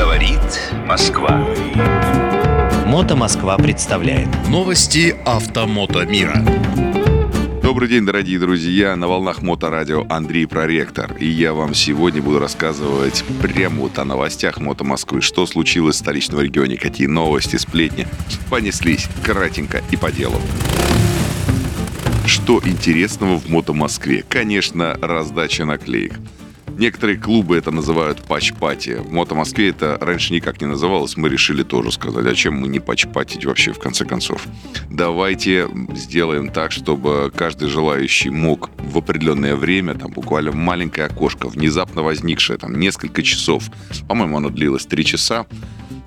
Говорит Москва. Мото Москва представляет Новости автомото мира. Добрый день, дорогие друзья! На волнах Моторадио Андрей Проректор. И я вам сегодня буду рассказывать прямо вот о новостях Мото Москвы. Что случилось в столичном регионе, какие новости, сплетни понеслись кратенько и по делу. Что интересного в Мото Москве? Конечно, раздача наклеек. Некоторые клубы это называют патч-пати. В Мото Москве это раньше никак не называлось. Мы решили тоже сказать, а чем мы не патч-патить вообще в конце концов. Давайте сделаем так, чтобы каждый желающий мог в определенное время, там буквально маленькое окошко, внезапно возникшее, там несколько часов, по-моему, оно длилось три часа,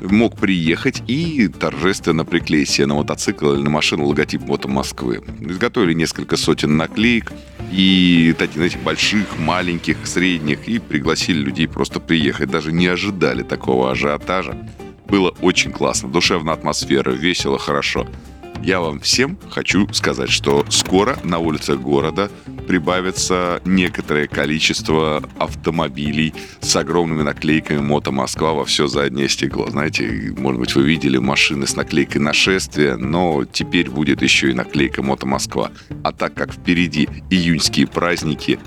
мог приехать и торжественно приклеить себе на мотоцикл или на машину логотип Мото Москвы. Изготовили несколько сотен наклеек и таких, знаете, больших, маленьких, средних, и пригласили людей просто приехать. Даже не ожидали такого ажиотажа. Было очень классно, душевная атмосфера, весело, хорошо. Я вам всем хочу сказать, что скоро на улицах города прибавится некоторое количество автомобилей с огромными наклейками «Мото Москва» во все заднее стекло. Знаете, может быть, вы видели машины с наклейкой «Нашествие», но теперь будет еще и наклейка «Мото Москва». А так как впереди июньские праздники,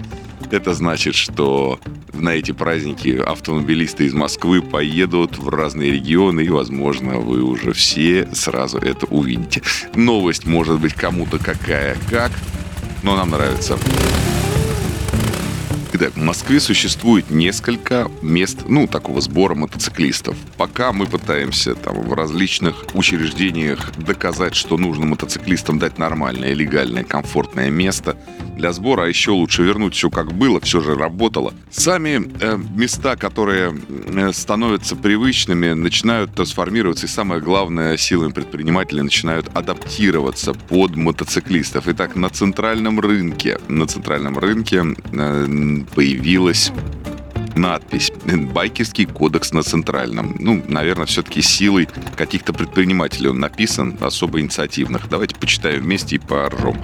это значит, что на эти праздники автомобилисты из Москвы поедут в разные регионы, и, возможно, вы уже все сразу это увидите. Новость может быть кому-то какая как, но нам нравится. Итак, в Москве существует несколько мест, ну, такого сбора мотоциклистов. Пока мы пытаемся там в различных учреждениях доказать, что нужно мотоциклистам дать нормальное, легальное, комфортное место для сбора, а еще лучше вернуть все как было, все же работало. Сами э, места, которые э, становятся привычными, начинают трансформироваться, и самое главное, силами предпринимателей начинают адаптироваться под мотоциклистов. Итак, на центральном рынке, на центральном рынке э, появилась надпись «Байкерский кодекс на Центральном». Ну, наверное, все-таки силой каких-то предпринимателей он написан, особо инициативных. Давайте почитаем вместе и поржем.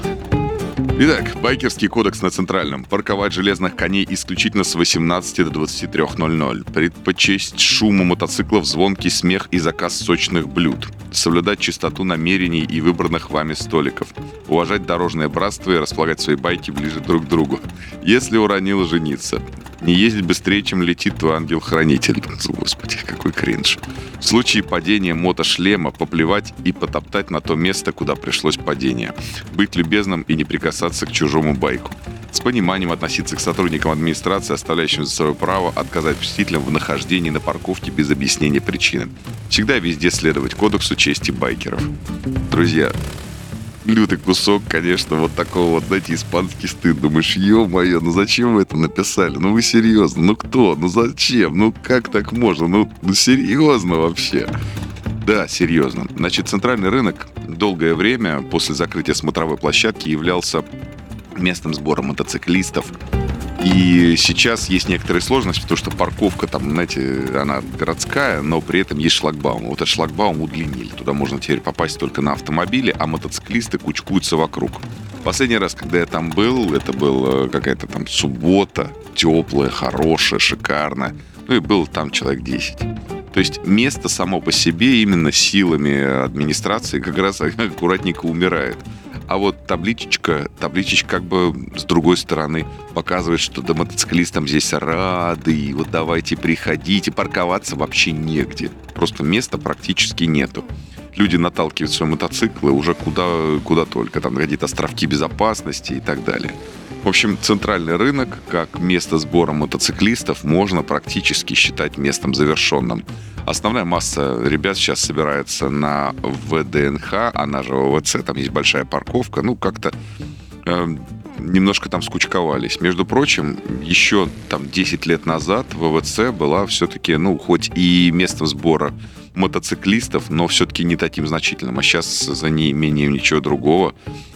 Итак, байкерский кодекс на Центральном. Парковать железных коней исключительно с 18 до 23.00. Предпочесть шуму мотоциклов, звонкий смех и заказ сочных блюд. Соблюдать чистоту намерений и выбранных вами столиков. Уважать дорожное братство и располагать свои байки ближе друг к другу. Если уронил, жениться. Не ездить быстрее, чем летит твой ангел-хранитель. Господи, какой кринж. В случае падения мотошлема поплевать и потоптать на то место, куда пришлось падение. Быть любезным и не прикасаться к чужому байку. С пониманием относиться к сотрудникам администрации, оставляющим за собой право отказать посетителям в нахождении на парковке без объяснения причины. Всегда везде следовать кодексу чести байкеров. Друзья, лютый кусок, конечно, вот такого вот, знаете, испанский стыд. Думаешь, ё-моё, ну зачем вы это написали? Ну вы серьезно? Ну кто? Ну зачем? Ну как так можно? Ну, ну серьезно вообще? Да, серьезно. Значит, центральный рынок долгое время после закрытия смотровой площадки являлся местом сбора мотоциклистов, и сейчас есть некоторые сложности, потому что парковка там, знаете, она городская, но при этом есть шлагбаум. Вот этот шлагбаум удлинили. Туда можно теперь попасть только на автомобиле, а мотоциклисты кучкуются вокруг. Последний раз, когда я там был, это была какая-то там суббота, теплая, хорошая, шикарная. Ну и было там человек 10. То есть место само по себе именно силами администрации как раз аккуратненько умирает. А вот табличечка, табличечка как бы с другой стороны показывает, что да мотоциклистам здесь рады, и вот давайте приходите, парковаться вообще негде. Просто места практически нету. Люди наталкивают свои мотоциклы уже куда, куда только. Там какие-то островки безопасности и так далее. В общем, центральный рынок, как место сбора мотоциклистов, можно практически считать местом завершенным. Основная масса ребят сейчас собирается на ВДНХ, она же ОВЦ, там есть большая парковка. Ну, как-то э, немножко там скучковались. Между прочим, еще там 10 лет назад ВВЦ была все-таки, ну, хоть и местом сбора мотоциклистов, но все-таки не таким значительным. А сейчас за неимением ничего другого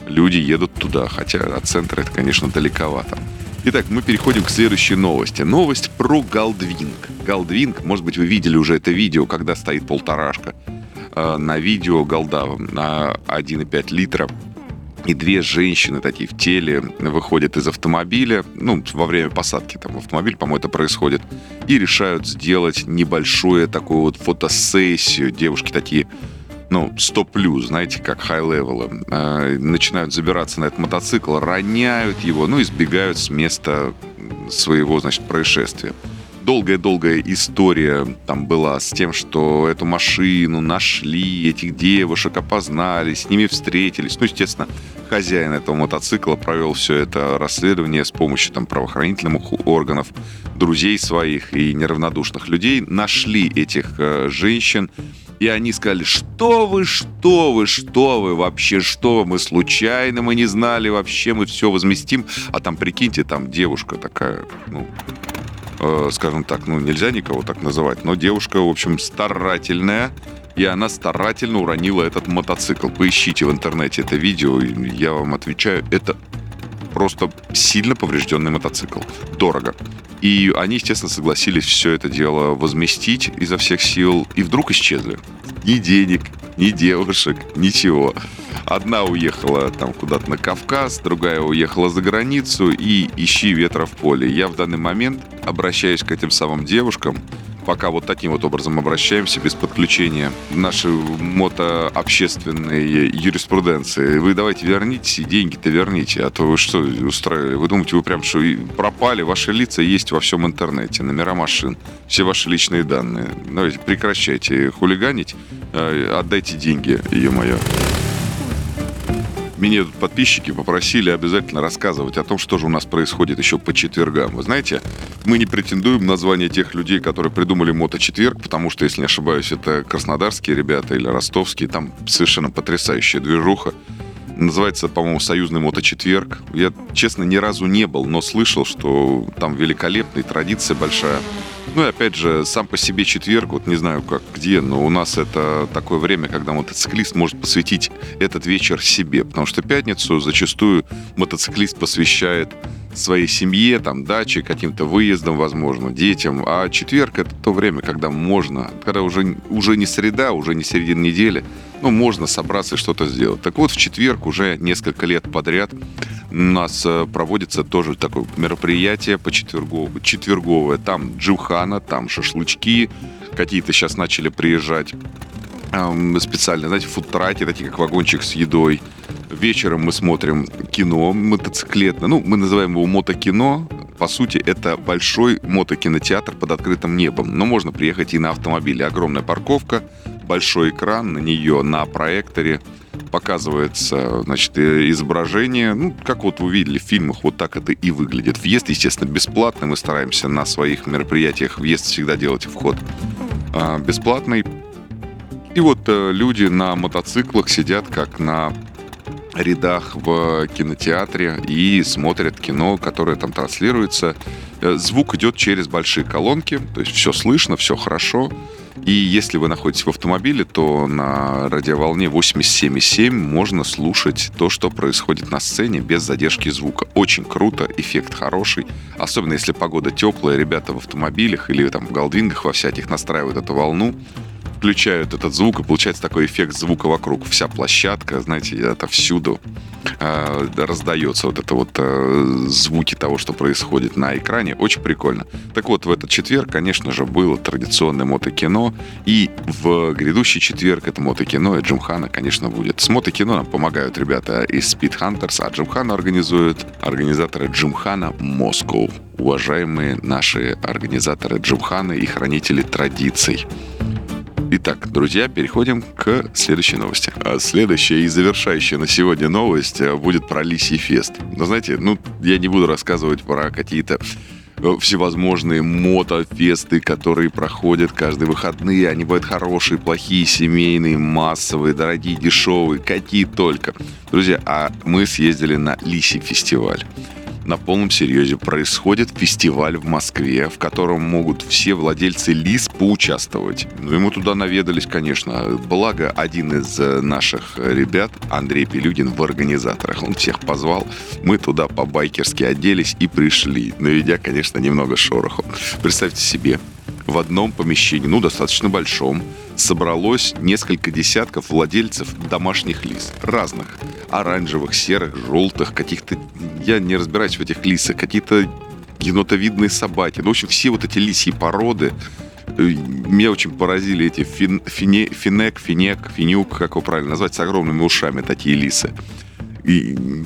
люди едут туда. Хотя от центра это, конечно, далековато. Итак, мы переходим к следующей новости. Новость про Галдвинг. Галдвинг, может быть, вы видели уже это видео, когда стоит полторашка. Э, на видео Галда на 1,5 литра и две женщины такие в теле выходят из автомобиля, ну, во время посадки там в автомобиль, по-моему, это происходит, и решают сделать небольшую такую вот фотосессию. Девушки такие ну, 100 плюс, знаете, как high-level ы, начинают забираться на этот мотоцикл, роняют его, ну, сбегают с места своего, значит, происшествия. Долгая-долгая история там была с тем, что эту машину нашли, этих девушек опознали, с ними встретились. Ну, естественно, хозяин этого мотоцикла провел все это расследование с помощью там правоохранительных органов, друзей своих и неравнодушных людей. Нашли этих э, женщин, и они сказали, что вы, что вы, что вы, вообще, что вы, мы случайно, мы не знали, вообще мы все возместим. А там, прикиньте, там девушка такая, ну, скажем так, ну, нельзя никого так называть, но девушка, в общем, старательная, и она старательно уронила этот мотоцикл. Поищите в интернете это видео, я вам отвечаю, это просто сильно поврежденный мотоцикл. Дорого. И они, естественно, согласились все это дело возместить изо всех сил, и вдруг исчезли. Ни денег, ни девушек, ничего. Одна уехала там куда-то на Кавказ, другая уехала за границу, и ищи ветра в поле. Я в данный момент обращаюсь к этим самым девушкам, пока вот таким вот образом обращаемся, без подключения нашей мотообщественной юриспруденции. Вы давайте верните, деньги-то верните, а то вы что устраивали? Вы думаете, вы прям что, пропали, ваши лица есть во всем интернете, номера машин, все ваши личные данные. Давайте прекращайте хулиганить, э, отдайте деньги, ее-мое меня тут подписчики попросили обязательно рассказывать о том, что же у нас происходит еще по четвергам. Вы знаете, мы не претендуем на звание тех людей, которые придумали моточетверг, потому что, если не ошибаюсь, это краснодарские ребята или ростовские, там совершенно потрясающая движуха. Называется, по-моему, «Союзный моточетверг». Я, честно, ни разу не был, но слышал, что там великолепная традиция большая. Ну и опять же, сам по себе четверг, вот не знаю как где, но у нас это такое время, когда мотоциклист может посвятить этот вечер себе, потому что пятницу зачастую мотоциклист посвящает своей семье, там, даче, каким-то выездам, возможно, детям. А четверг — это то время, когда можно, когда уже, уже не среда, уже не середина недели, ну, можно собраться и что-то сделать. Так вот, в четверг уже несколько лет подряд у нас э, проводится тоже такое мероприятие по четверговое, четверговое. Там джухана, там шашлычки, какие-то сейчас начали приезжать специально, знаете, фудтраки, такие как вагончик с едой. Вечером мы смотрим кино мотоциклетное. Ну, мы называем его мотокино. По сути, это большой мотокинотеатр под открытым небом. Но можно приехать и на автомобиле. Огромная парковка, большой экран, на нее на проекторе показывается, значит, изображение, ну, как вот вы видели в фильмах, вот так это и выглядит. Въезд, естественно, бесплатный, мы стараемся на своих мероприятиях въезд всегда делать вход а, бесплатный. И вот э, люди на мотоциклах сидят как на рядах в кинотеатре и смотрят кино, которое там транслируется. Э, звук идет через большие колонки, то есть все слышно, все хорошо. И если вы находитесь в автомобиле, то на радиоволне 87,7 можно слушать то, что происходит на сцене без задержки звука. Очень круто, эффект хороший. Особенно если погода теплая, ребята в автомобилях или там в голдвингах во всяких настраивают эту волну включают этот звук, и получается такой эффект звука вокруг. Вся площадка, знаете, это всюду э, раздается вот это вот э, звуки того, что происходит на экране. Очень прикольно. Так вот, в этот четверг, конечно же, было традиционное мотокино, и в грядущий четверг это мотокино и Джимхана, конечно, будет. С мотокино нам помогают ребята из Speed Hunters, а Джимхана организуют организаторы Джимхана Москва. Уважаемые наши организаторы Джимхана и хранители традиций. Итак, друзья, переходим к следующей новости. А следующая и завершающая на сегодня новость э, будет про Лисий Фест. Но знаете, ну, я не буду рассказывать про какие-то э, всевозможные мотофесты, которые проходят каждые выходные. Они бывают хорошие, плохие, семейные, массовые, дорогие, дешевые, какие только. Друзья, а мы съездили на Лисий фестиваль на полном серьезе происходит фестиваль в Москве, в котором могут все владельцы лис поучаствовать. Ну, мы туда наведались, конечно. Благо, один из э, наших ребят, Андрей Пилюгин, в организаторах. Он всех позвал. Мы туда по-байкерски оделись и пришли, наведя, конечно, немного шороху. Представьте себе, в одном помещении, ну, достаточно большом, собралось несколько десятков владельцев домашних лис. Разных. Оранжевых, серых, желтых, каких-то... Я не разбираюсь в этих лисах. Какие-то енотовидные собаки. Ну, в общем, все вот эти лисьи породы. Э, Меня очень поразили эти фин, фине, финек, финек, финюк, как его правильно назвать, с огромными ушами такие лисы.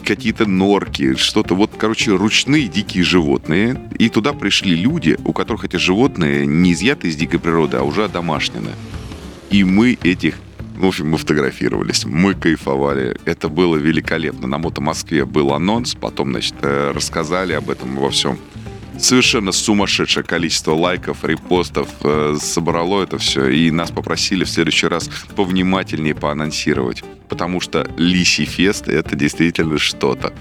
Какие-то норки, что-то вот, короче, ручные дикие животные. И туда пришли люди, у которых эти животные не изъяты из дикой природы, а уже одомашнены. И мы этих в общем, мы фотографировались, мы кайфовали. Это было великолепно. На Мото Москве был анонс, потом, значит, э, рассказали об этом во всем. Совершенно сумасшедшее количество лайков, репостов э, собрало это все. И нас попросили в следующий раз повнимательнее поанонсировать. Потому что Лисий Фест — это действительно что-то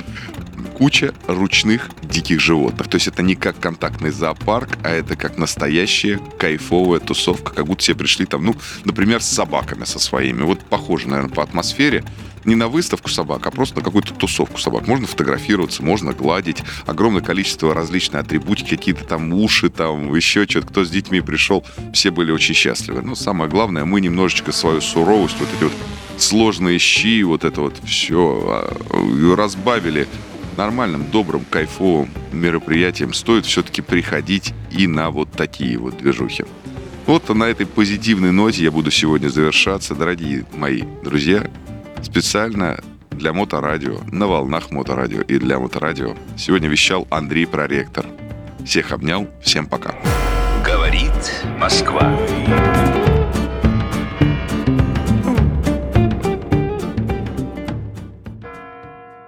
куча ручных диких животных. То есть это не как контактный зоопарк, а это как настоящая кайфовая тусовка, как будто все пришли там, ну, например, с собаками со своими. Вот похоже, наверное, по атмосфере. Не на выставку собак, а просто на какую-то тусовку собак. Можно фотографироваться, можно гладить. Огромное количество различной атрибутики, какие-то там уши, там еще что-то. Кто с детьми пришел, все были очень счастливы. Но самое главное, мы немножечко свою суровость, вот эти вот сложные щи, вот это вот все разбавили нормальным, добрым, кайфовым мероприятием стоит все-таки приходить и на вот такие вот движухи. Вот на этой позитивной ноте я буду сегодня завершаться. Дорогие мои друзья, специально для Моторадио, на волнах Моторадио и для Моторадио сегодня вещал Андрей Проректор. Всех обнял, всем пока. Говорит Москва.